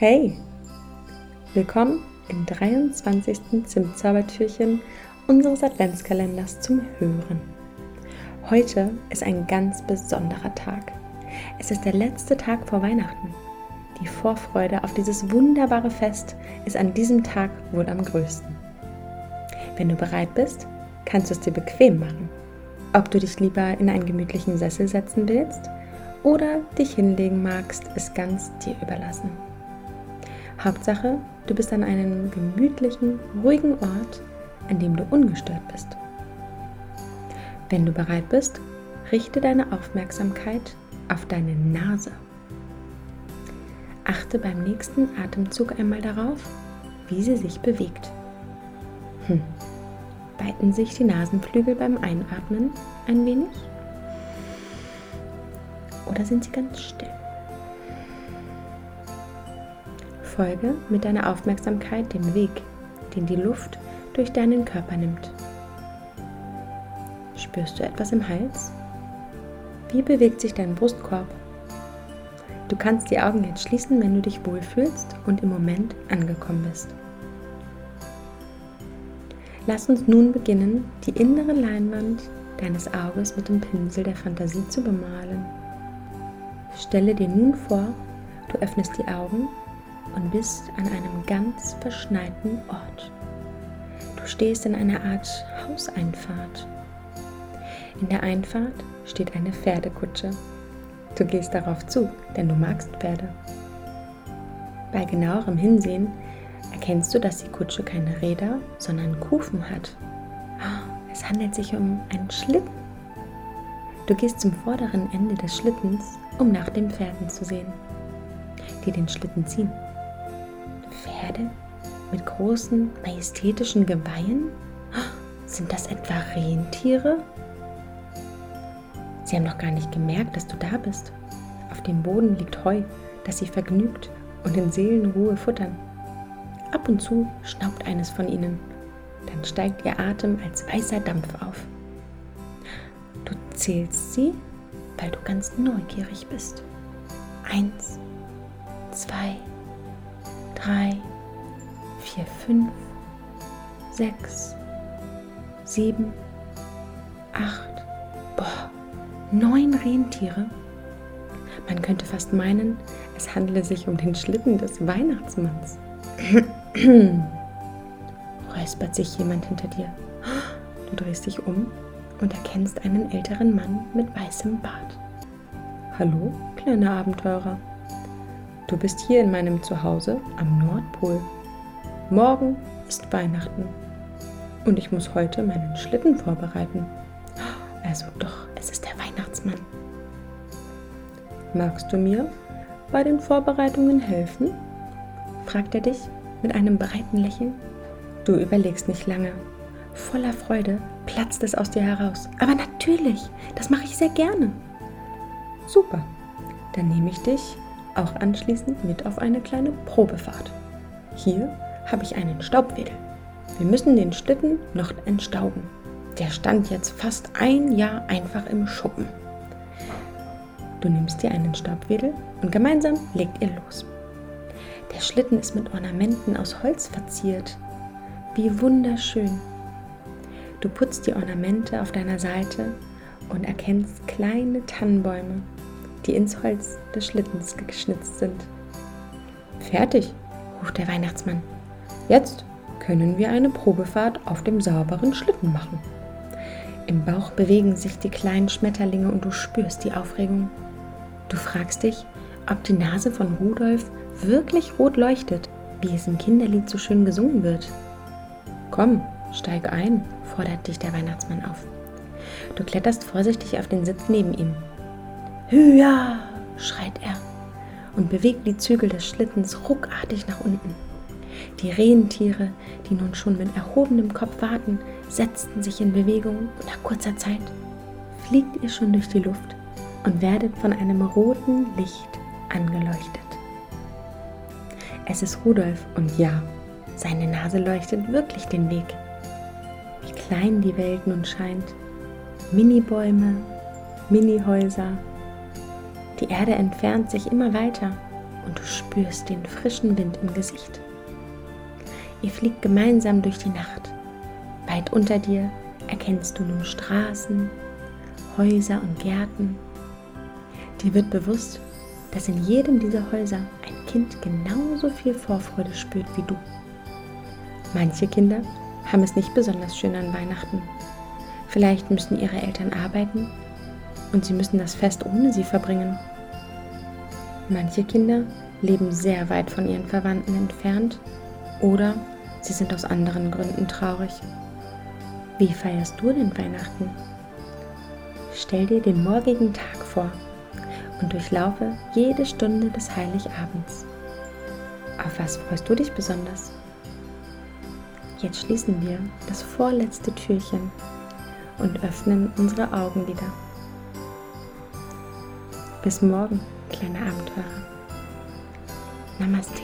Hey, willkommen im 23. Zimtzaubertürchen unseres Adventskalenders zum Hören. Heute ist ein ganz besonderer Tag. Es ist der letzte Tag vor Weihnachten. Die Vorfreude auf dieses wunderbare Fest ist an diesem Tag wohl am größten. Wenn du bereit bist, kannst du es dir bequem machen. Ob du dich lieber in einen gemütlichen Sessel setzen willst oder dich hinlegen magst, ist ganz dir überlassen. Hauptsache, du bist an einem gemütlichen, ruhigen Ort, an dem du ungestört bist. Wenn du bereit bist, richte deine Aufmerksamkeit auf deine Nase. Achte beim nächsten Atemzug einmal darauf, wie sie sich bewegt. Hm. Weiten sich die Nasenflügel beim Einatmen ein wenig? Oder sind sie ganz still? Folge mit deiner Aufmerksamkeit dem Weg, den die Luft durch deinen Körper nimmt. Spürst du etwas im Hals? Wie bewegt sich dein Brustkorb? Du kannst die Augen jetzt schließen, wenn du dich wohlfühlst und im Moment angekommen bist. Lass uns nun beginnen, die innere Leinwand deines Auges mit dem Pinsel der Fantasie zu bemalen. Stelle dir nun vor, du öffnest die Augen und bist an einem ganz verschneiten Ort. Du stehst in einer Art Hauseinfahrt. In der Einfahrt steht eine Pferdekutsche. Du gehst darauf zu, denn du magst Pferde. Bei genauerem Hinsehen erkennst du, dass die Kutsche keine Räder, sondern Kufen hat. Es handelt sich um einen Schlitten. Du gehst zum vorderen Ende des Schlittens, um nach den Pferden zu sehen, die den Schlitten ziehen. Pferde mit großen, majestätischen Geweihen? Sind das etwa Rentiere? Sie haben noch gar nicht gemerkt, dass du da bist. Auf dem Boden liegt Heu, das sie vergnügt und in Seelenruhe futtern. Ab und zu schnaubt eines von ihnen. Dann steigt ihr Atem als weißer Dampf auf. Du zählst sie, weil du ganz neugierig bist. Eins, zwei, drei, vier, fünf, sechs, sieben, acht, boah, neun Rentiere. Man könnte fast meinen, es handele sich um den Schlitten des Weihnachtsmanns. Räuspert sich jemand hinter dir. Du drehst dich um und erkennst einen älteren Mann mit weißem Bart. Hallo, kleiner Abenteurer. Du bist hier in meinem Zuhause am Nordpol. Morgen ist Weihnachten und ich muss heute meinen Schlitten vorbereiten. Also doch, es ist der Weihnachtsmann. Magst du mir bei den Vorbereitungen helfen? fragt er dich mit einem breiten Lächeln. Du überlegst nicht lange. Voller Freude platzt es aus dir heraus. Aber natürlich, das mache ich sehr gerne. Super, dann nehme ich dich auch anschließend mit auf eine kleine Probefahrt. Hier habe ich einen Staubwedel. Wir müssen den Schlitten noch entstauben. Der stand jetzt fast ein Jahr einfach im Schuppen. Du nimmst dir einen Staubwedel und gemeinsam legt ihr los. Der Schlitten ist mit Ornamenten aus Holz verziert. Wie wunderschön. Du putzt die Ornamente auf deiner Seite und erkennst kleine Tannenbäume die ins Holz des Schlittens geschnitzt sind. Fertig, ruft der Weihnachtsmann. Jetzt können wir eine Probefahrt auf dem sauberen Schlitten machen. Im Bauch bewegen sich die kleinen Schmetterlinge und du spürst die Aufregung. Du fragst dich, ob die Nase von Rudolf wirklich rot leuchtet, wie es im Kinderlied so schön gesungen wird. Komm, steig ein, fordert dich der Weihnachtsmann auf. Du kletterst vorsichtig auf den Sitz neben ihm. Hüa! schreit er und bewegt die Zügel des Schlittens ruckartig nach unten. Die Rentiere, die nun schon mit erhobenem Kopf warten, setzten sich in Bewegung und nach kurzer Zeit fliegt ihr schon durch die Luft und werdet von einem roten Licht angeleuchtet. Es ist Rudolf und ja, seine Nase leuchtet wirklich den Weg. Wie klein die Welt nun scheint. Minibäume, Minihäuser, die Erde entfernt sich immer weiter und du spürst den frischen Wind im Gesicht. Ihr fliegt gemeinsam durch die Nacht. Weit unter dir erkennst du nun Straßen, Häuser und Gärten. Dir wird bewusst, dass in jedem dieser Häuser ein Kind genauso viel Vorfreude spürt wie du. Manche Kinder haben es nicht besonders schön an Weihnachten. Vielleicht müssen ihre Eltern arbeiten und sie müssen das Fest ohne sie verbringen. Manche Kinder leben sehr weit von ihren Verwandten entfernt oder sie sind aus anderen Gründen traurig. Wie feierst du denn Weihnachten? Stell dir den morgigen Tag vor und durchlaufe jede Stunde des Heiligabends. Auf was freust du dich besonders? Jetzt schließen wir das vorletzte Türchen und öffnen unsere Augen wieder. Bis morgen, kleine Abenteurer. Namaste.